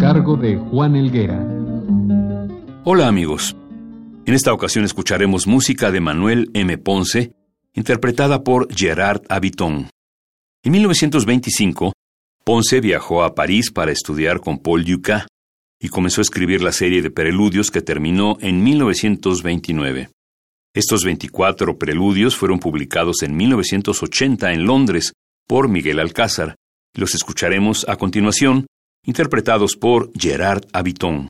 Cargo de Juan Elguera. Hola amigos. En esta ocasión escucharemos música de Manuel M. Ponce, interpretada por Gerard Habiton. En 1925, Ponce viajó a París para estudiar con Paul Dukas y comenzó a escribir la serie de preludios que terminó en 1929. Estos 24 preludios fueron publicados en 1980 en Londres por Miguel Alcázar los escucharemos a continuación, interpretados por Gerard Habiton.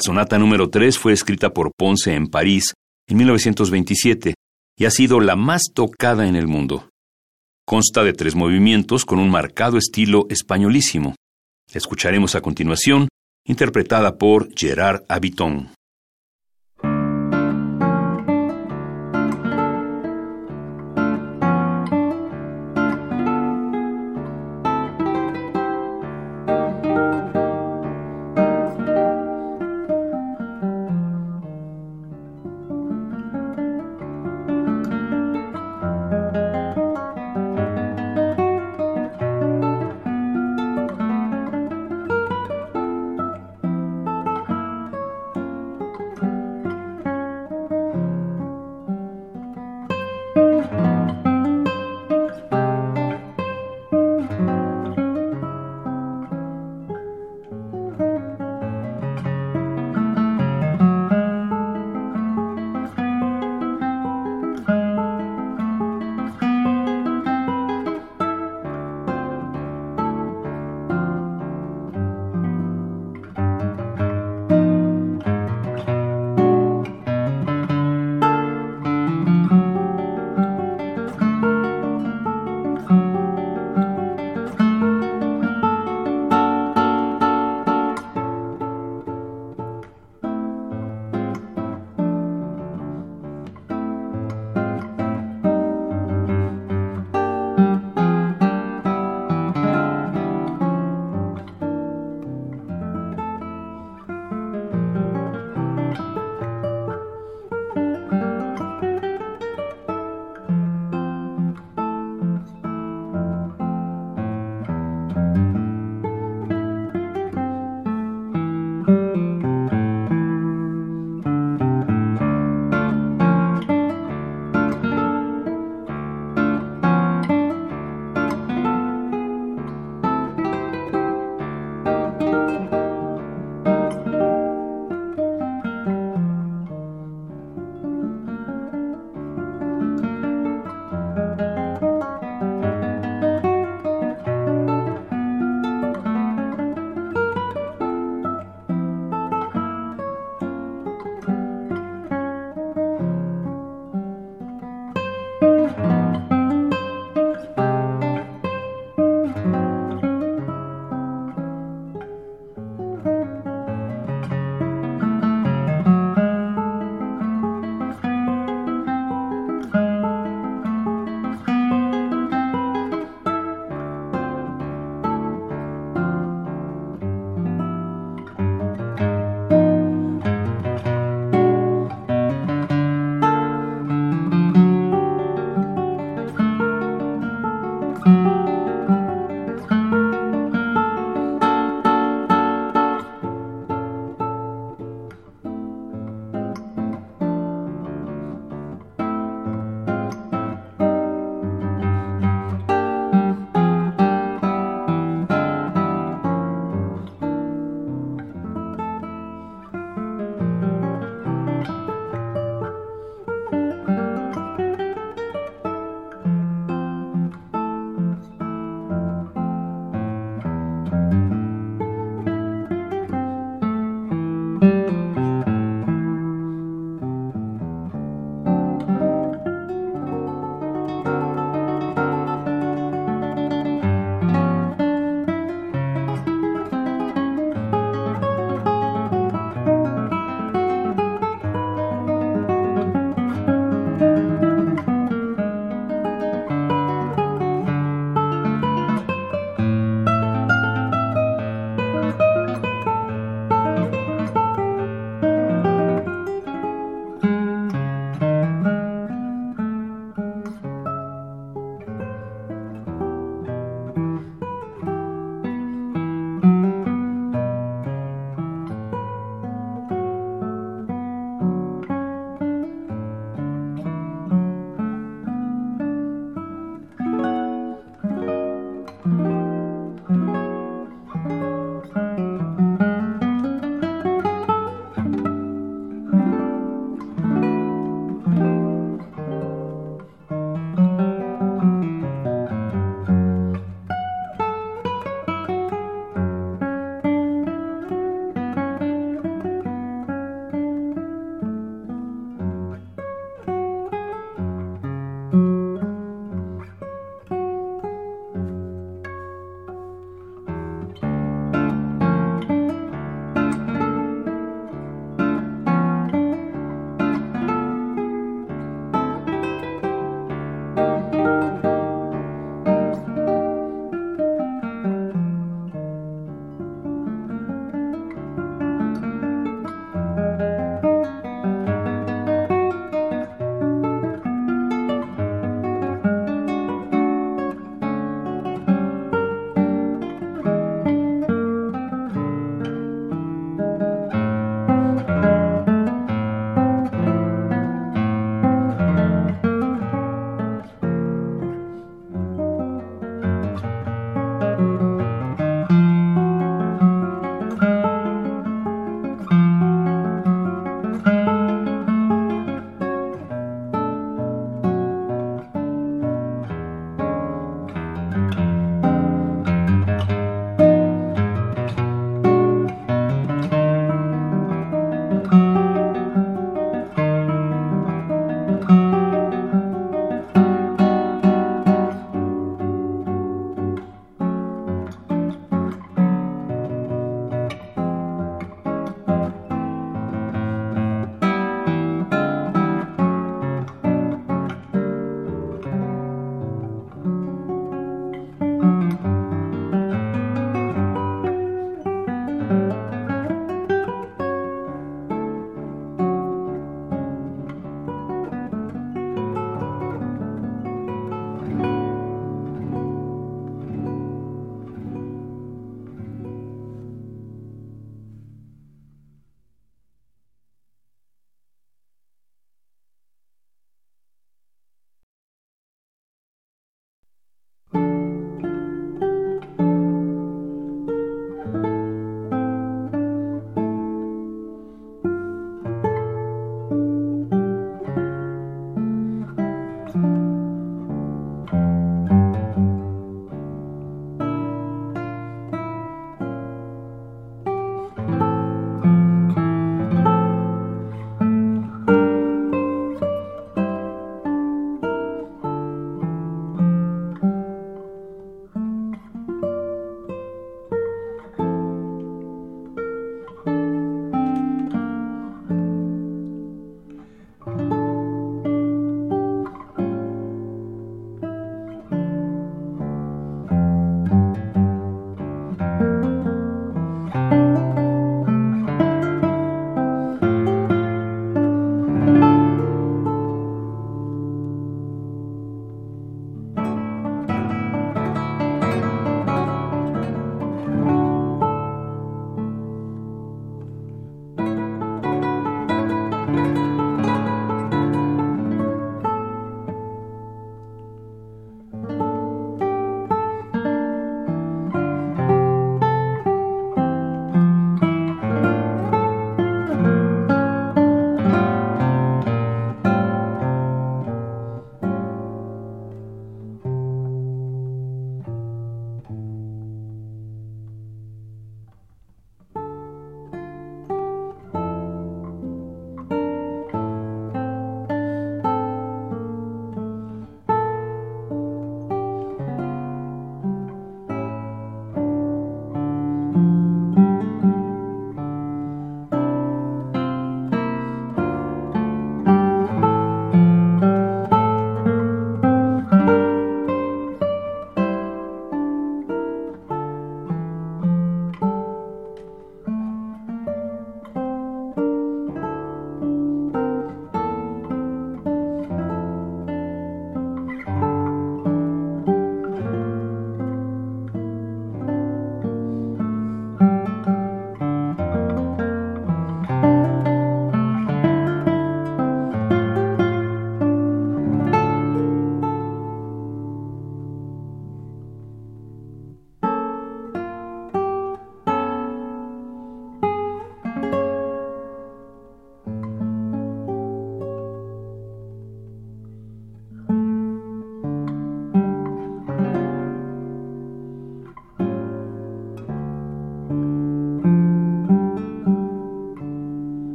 La sonata número 3 fue escrita por Ponce en París en 1927 y ha sido la más tocada en el mundo. Consta de tres movimientos con un marcado estilo españolísimo. La escucharemos a continuación, interpretada por Gerard Habiton.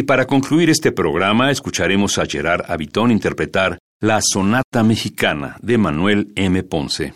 Y para concluir este programa escucharemos a Gerard Habitón interpretar la Sonata Mexicana de Manuel M. Ponce.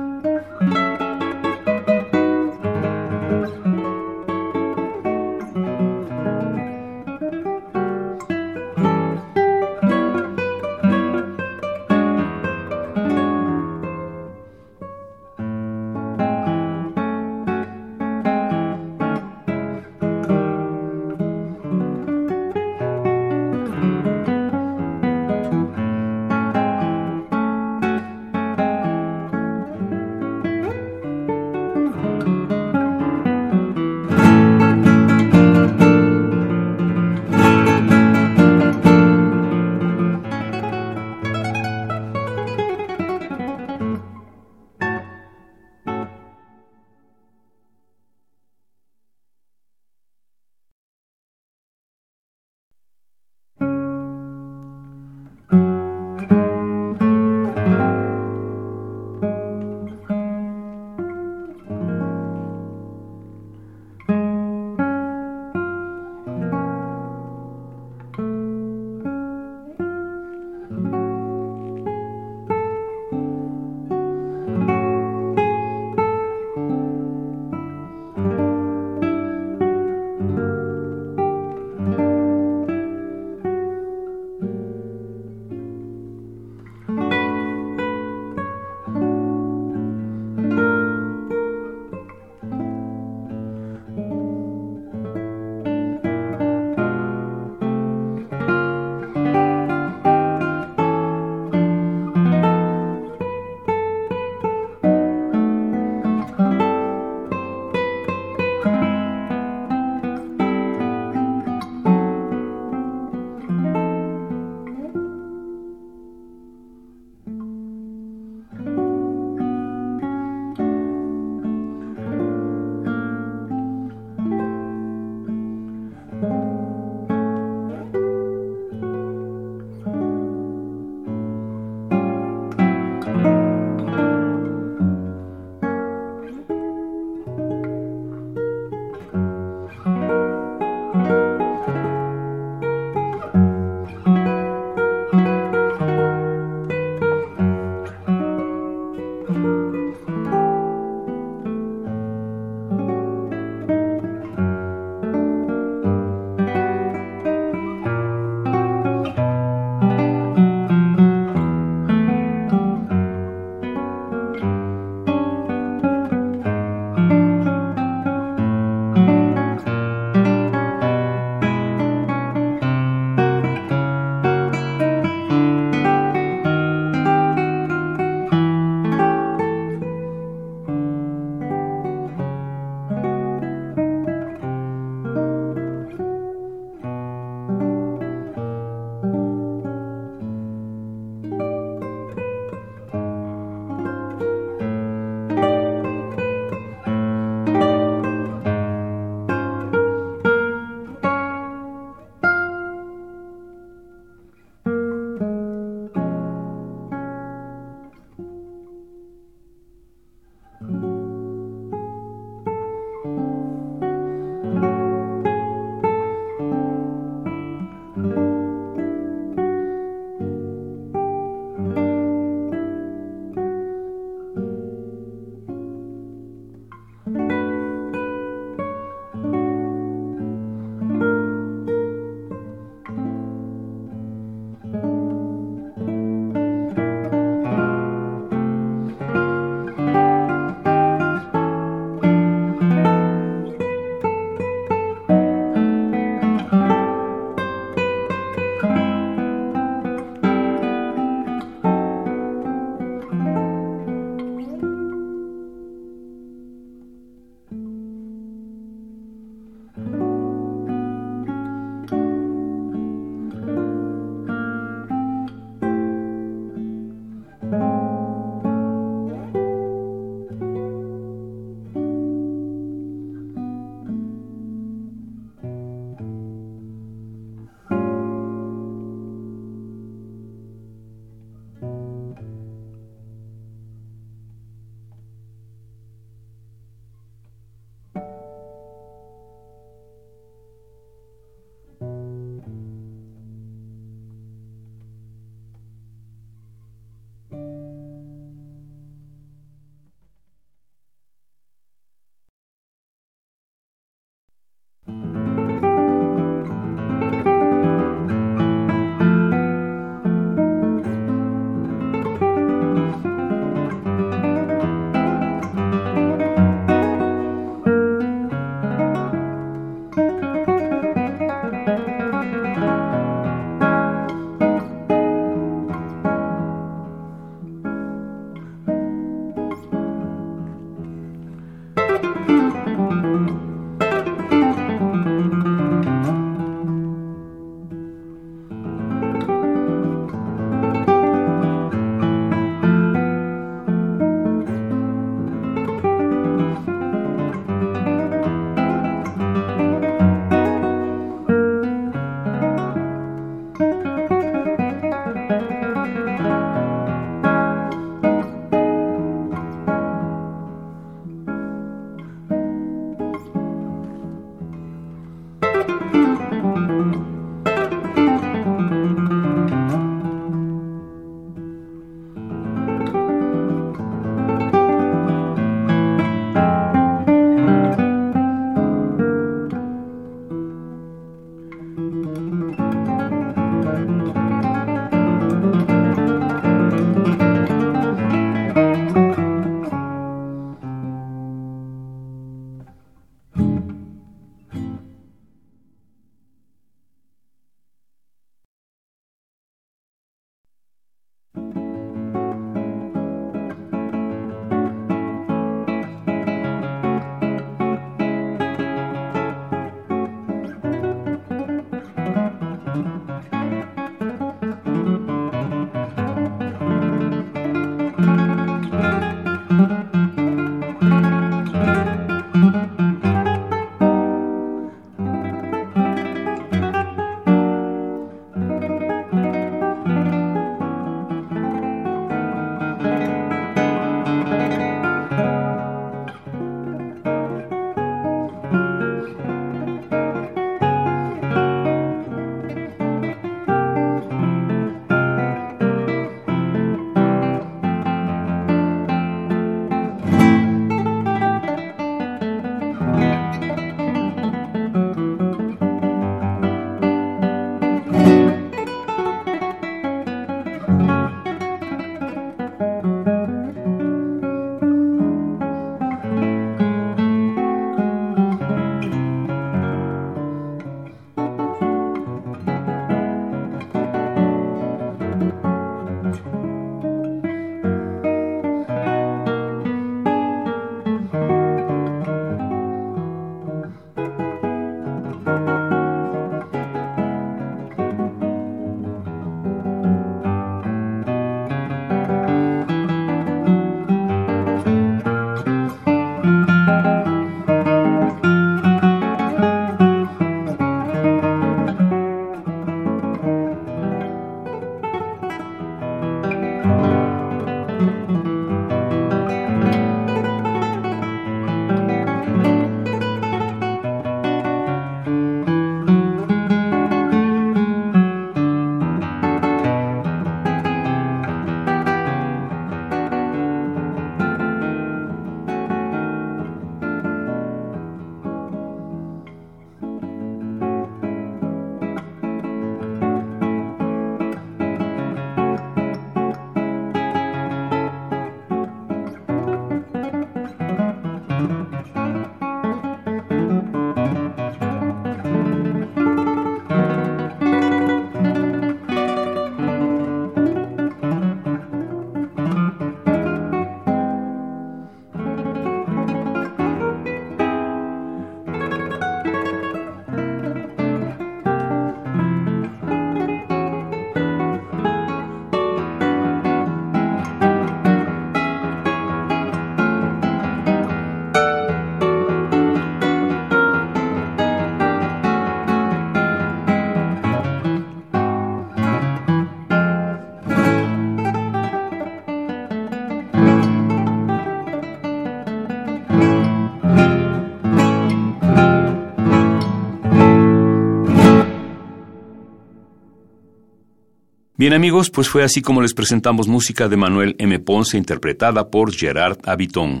Bien amigos, pues fue así como les presentamos música de Manuel M. Ponce interpretada por Gerard Habitón.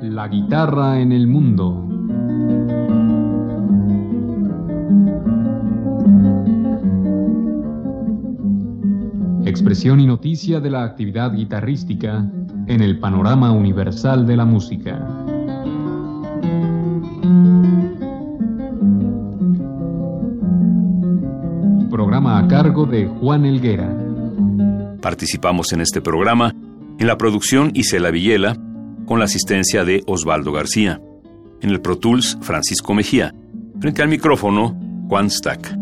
La guitarra en el y noticia de la actividad guitarrística en el panorama universal de la música. Programa a cargo de Juan Elguera. Participamos en este programa en la producción Isela Villela con la asistencia de Osvaldo García. En el Pro Tools, Francisco Mejía. Frente al micrófono, Juan Stack.